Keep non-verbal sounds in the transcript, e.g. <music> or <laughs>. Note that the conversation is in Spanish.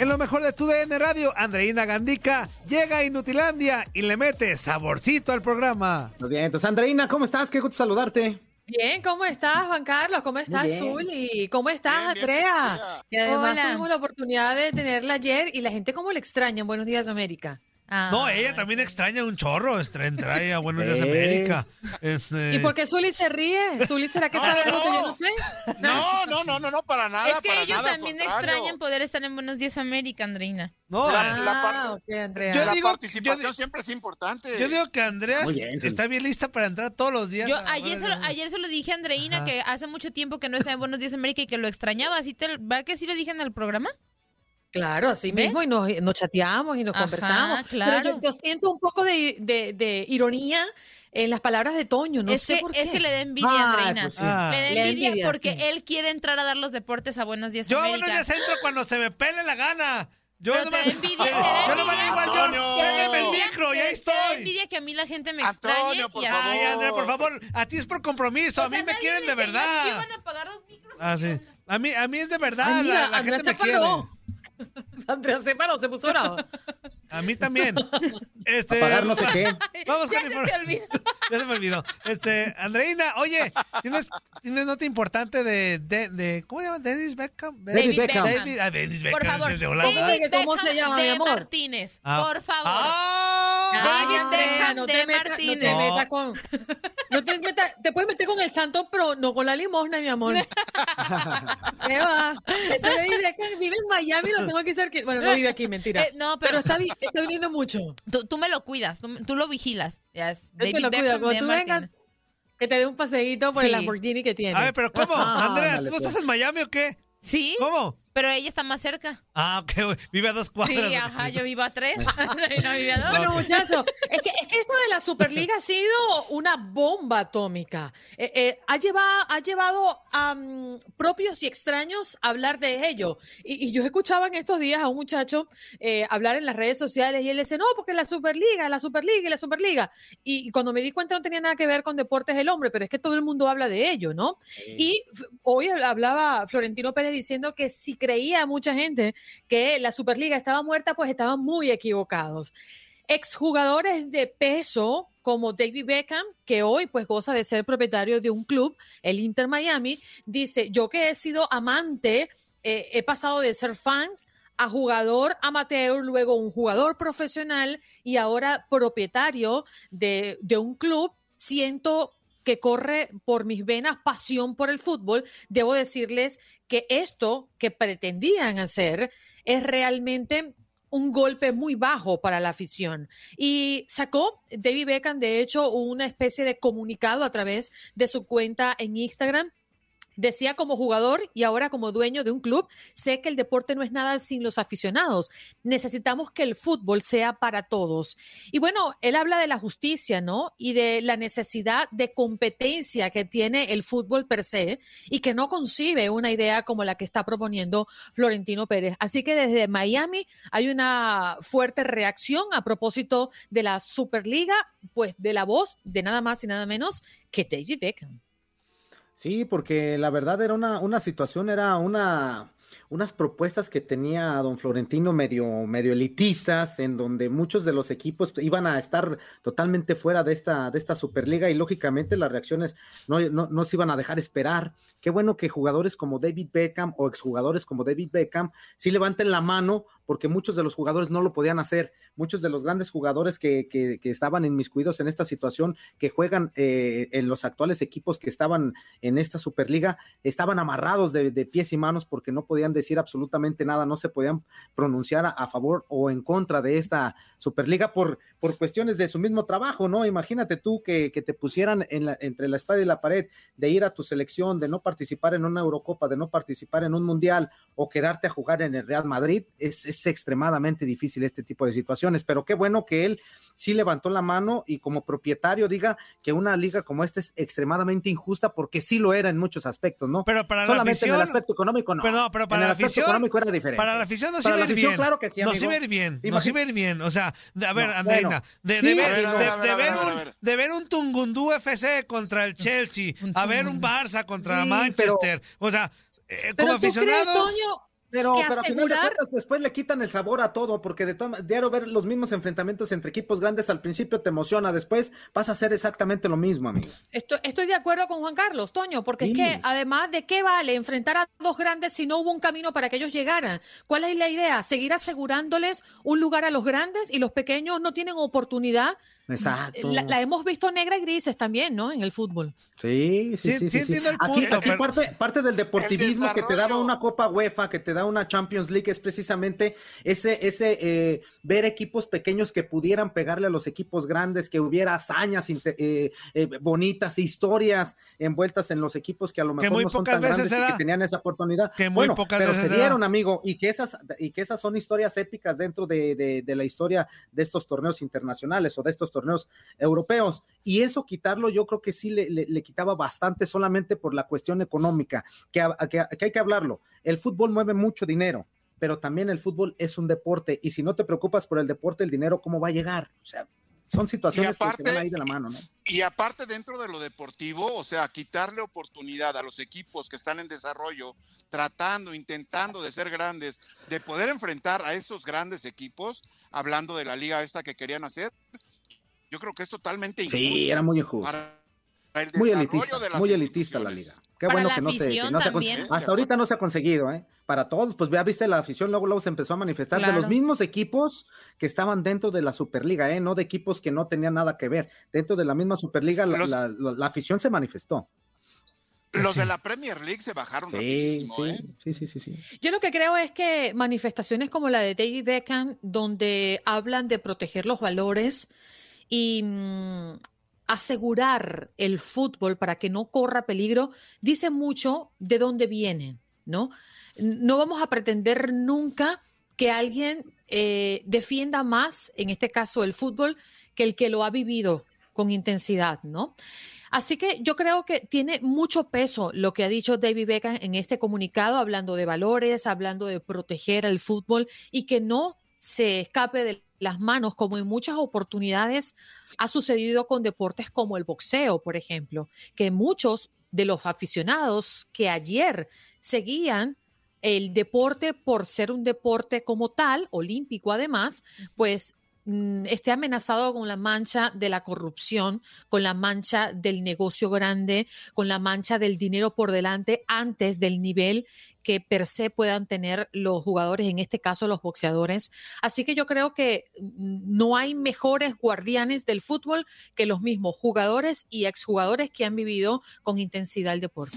En lo mejor de tu DN Radio, Andreina Gandica llega a Inutilandia y le mete saborcito al programa. Muy bien, entonces Andreina, ¿cómo estás? Qué gusto saludarte. Bien, ¿cómo estás, Juan Carlos? ¿Cómo estás, Zuli? ¿Cómo estás, Andrea? Y además tuvimos la oportunidad de tenerla ayer y la gente cómo le extraña en Buenos Días América. No, ella también extraña un chorro, extraña a Buenos Días América. Este... ¿Y por qué Zuli se ríe? ¿Zuli será que sabe algo que yo no sé? No, no, no, no, no, para nada. Es que ellos también extrañan poder estar en Buenos Días América, Andreina. No, la, ah, participación siempre es importante. Yo digo que Andrea está bien lista para entrar todos los días. Yo ayer se, lo, ayer se lo dije a Andreina que hace mucho tiempo que no está en Buenos Días América y que lo extrañaba. ¿Así te, ¿Va que sí lo dije en el programa? Claro, así mismo, y nos, chateamos y nos conversamos. Claro. yo, siento un poco de, ironía en las palabras de Toño, no sé por qué. Es que le da envidia, Andreina. Pues le da envidia, porque él quiere entrar a dar los deportes a Buenos Días Yo América. Yo a Buenos Días entro cuando se me pele la gana. Yo no me envidia, yo no me digo yo, el micro y ahí estoy. Te envidia que a mí la gente me extrañe. por favor. Ay, Andrea, por favor, a ti es por compromiso, a mí me quieren de verdad. Iban a apagar los micros. Ah, sí. A mí, a mí es de verdad, la, gente me quiere. Andrea se paró, se puso bravo. A mí también. Este, Apagar no sé <laughs> qué. Vamos ya con se olvidó. <laughs> Ya se me olvidó. Este, Andreina, oye, ¿tienes, tienes nota importante de, de, de ¿cómo se llama? Dennis Beckham. David Beckham. David, ah, Dennis Beckham. Por favor, de David ¿Cómo se llama, de mi amor? Martínez. Ah. Por favor. Ah. David Beckham no de meta, Martínez. No te metas con... No te, meta, te puedes meter con el santo, pero no con la limosna, mi amor. <laughs> ¿Qué va? David Beckham vive en Miami, lo tengo que decir que... Bueno, no vive aquí, mentira. <laughs> Eh, no, pero, pero está, está viniendo mucho. Tú, tú, me lo cuidas, tú, tú lo vigilas. Es David te lo Beckham cuido. Tú vengas, que te dé un paseíto por sí. el Lamborghini que tiene. A ver, pero ¿cómo? Andrea, ¿tú no estás en Miami o qué? Sí. ¿Cómo? Pero ella está más cerca. Ah, ok. Vive a dos cuadras. Sí, ajá, yo vivo a tres. <laughs> <laughs> no vive a dos. Bueno, muchachos, es que, es que esto de la Superliga ha sido una bomba atómica. Eh, eh, ha, llevado, ha llevado a um, propios y extraños a hablar de ello. Y, y, yo escuchaba en estos días a un muchacho eh, hablar en las redes sociales y él dice, no, porque la Superliga, la Superliga y la Superliga. Y, y, cuando me di cuenta no tenía nada que ver con deportes del hombre, pero es que todo el mundo habla de ello, ¿no? Sí. Y hoy hablaba Florentino Pérez diciendo que si creía mucha gente que la Superliga estaba muerta, pues estaban muy equivocados. Exjugadores de peso como David Beckham, que hoy pues goza de ser propietario de un club, el Inter Miami, dice, yo que he sido amante, eh, he pasado de ser fans a jugador amateur, luego un jugador profesional y ahora propietario de, de un club, siento que corre por mis venas pasión por el fútbol, debo decirles que esto que pretendían hacer es realmente un golpe muy bajo para la afición. Y sacó David Beckham, de hecho, una especie de comunicado a través de su cuenta en Instagram Decía como jugador y ahora como dueño de un club, sé que el deporte no es nada sin los aficionados. Necesitamos que el fútbol sea para todos. Y bueno, él habla de la justicia, ¿no? Y de la necesidad de competencia que tiene el fútbol per se y que no concibe una idea como la que está proponiendo Florentino Pérez. Así que desde Miami hay una fuerte reacción a propósito de la Superliga, pues de la voz de nada más y nada menos que David Beckham. Sí, porque la verdad era una, una situación, era una, unas propuestas que tenía don Florentino medio, medio elitistas, en donde muchos de los equipos iban a estar totalmente fuera de esta, de esta Superliga y lógicamente las reacciones no, no, no se iban a dejar esperar. Qué bueno que jugadores como David Beckham o exjugadores como David Beckham sí levanten la mano porque muchos de los jugadores no lo podían hacer. Muchos de los grandes jugadores que, que, que estaban inmiscuidos en esta situación, que juegan eh, en los actuales equipos que estaban en esta Superliga, estaban amarrados de, pies y manos porque no podían decir absolutamente nada, no se podían pronunciar a, favor o en contra de esta Superliga por, por cuestiones de su mismo trabajo, ¿no? Imagínate tú que, que te pusieran en la, entre la espada y la pared de ir a tu selección, de no participar en una Eurocopa, de no participar en un Mundial o quedarte a jugar en el Real Madrid, es extremadamente difícil este tipo de situaciones, pero qué bueno que él sí levantó la mano y como propietario diga que una liga como esta es extremadamente injusta porque sí lo era en muchos aspectos, ¿no? Pero para Solamente la afición, en el aspecto económico no. Pero, no, pero para en el la aspecto afición, económico era diferente. Para la afición no Para se la ve afición, bien. claro que sí, no amigo. se ve bien, no se ve bien. O sea, de- a ver, No, Andreina, bueno. de, de ver, a de- a a a a un, ver. de ver un Tungundú FC contra el Chelsea, a ver un Barça contra Sí, Manchester. O sea, eh, como crees, aficionado. Toño, pero, pero asegurar... después le quitan el sabor a todo, porque de diario ver los mismos enfrentamientos entre equipos grandes al principio te emociona, después vas a hacer exactamente lo mismo, amigo. Estoy, estoy de acuerdo con Juan Carlos, Toño, porque es que además de qué vale enfrentar a dos grandes si no hubo un camino para que ellos llegaran. ¿Cuál es la idea? Seguir asegurándoles un lugar a los grandes y los pequeños no tienen oportunidad Exacto. La, hemos visto negra y grises también, ¿no? En el fútbol. Sí, sí, sí. sí, sí, aquí, parte, parte, del deportivismo que te daba una Copa UEFA, que te da una Champions League, es precisamente ese, ese eh, ver equipos pequeños que pudieran pegarle a los equipos grandes, que hubiera hazañas eh, eh, bonitas, historias envueltas en los equipos que a lo mejor no son tan grandes y que tenían esa oportunidad. Que muy pocas pero veces se dieron, amigo, y que esas, y que esas son historias épicas dentro de, de, de la historia de estos torneos internacionales o de estos torneos europeos. Y eso quitarlo yo creo que sí le, quitaba bastante solamente por la cuestión económica, que, que, hay que hablarlo. El fútbol mueve mucho dinero, pero también el fútbol es un deporte y si no te preocupas por el deporte, el dinero, ¿cómo va a llegar? O sea, son situaciones que se van ahí de la mano, ¿no? Y aparte dentro de lo deportivo, o sea, quitarle oportunidad a los equipos que están en desarrollo, tratando, intentando de ser grandes, de poder enfrentar a esos grandes equipos, hablando de la liga esta que querían hacer, yo creo que es totalmente injusto. Sí, era muy injusto. Muy elitista, muy elitista la liga. Qué bueno que no, se, que no se, hasta ahorita no se ha conseguido, ¿eh? Para todos, pues ya viste la afición, luego, luego se empezó a manifestar de los mismos equipos que estaban dentro de la Superliga, ¿eh? No de equipos que no tenían nada que ver. Dentro de la misma Superliga, la, afición se manifestó. Los de la Premier League se bajaron sí, ¿eh? sí, sí, sí, sí, Yo lo que creo es que manifestaciones como la de David Beckham, donde hablan de proteger los valores, y mm, asegurar el fútbol para que no corra peligro dice mucho de dónde vienen, ¿no? No vamos a pretender nunca que alguien eh, defienda más, en este caso el fútbol, que el que lo ha vivido con intensidad, ¿no? Así que yo creo que tiene mucho peso lo que ha dicho David Beckham en este comunicado, hablando de valores, hablando de proteger al fútbol y que no se escape de las manos, como en muchas oportunidades ha sucedido con deportes como el boxeo, por ejemplo, que muchos de los aficionados que ayer seguían el deporte por ser un deporte como tal, olímpico además, pues esté amenazado con la mancha de la corrupción, con la mancha del negocio grande, con la mancha del dinero por delante antes del nivel que per se puedan tener los jugadores, en este caso los boxeadores. Así que yo creo que mm, no hay mejores guardianes del fútbol que los mismos jugadores y exjugadores que han vivido con intensidad el deporte.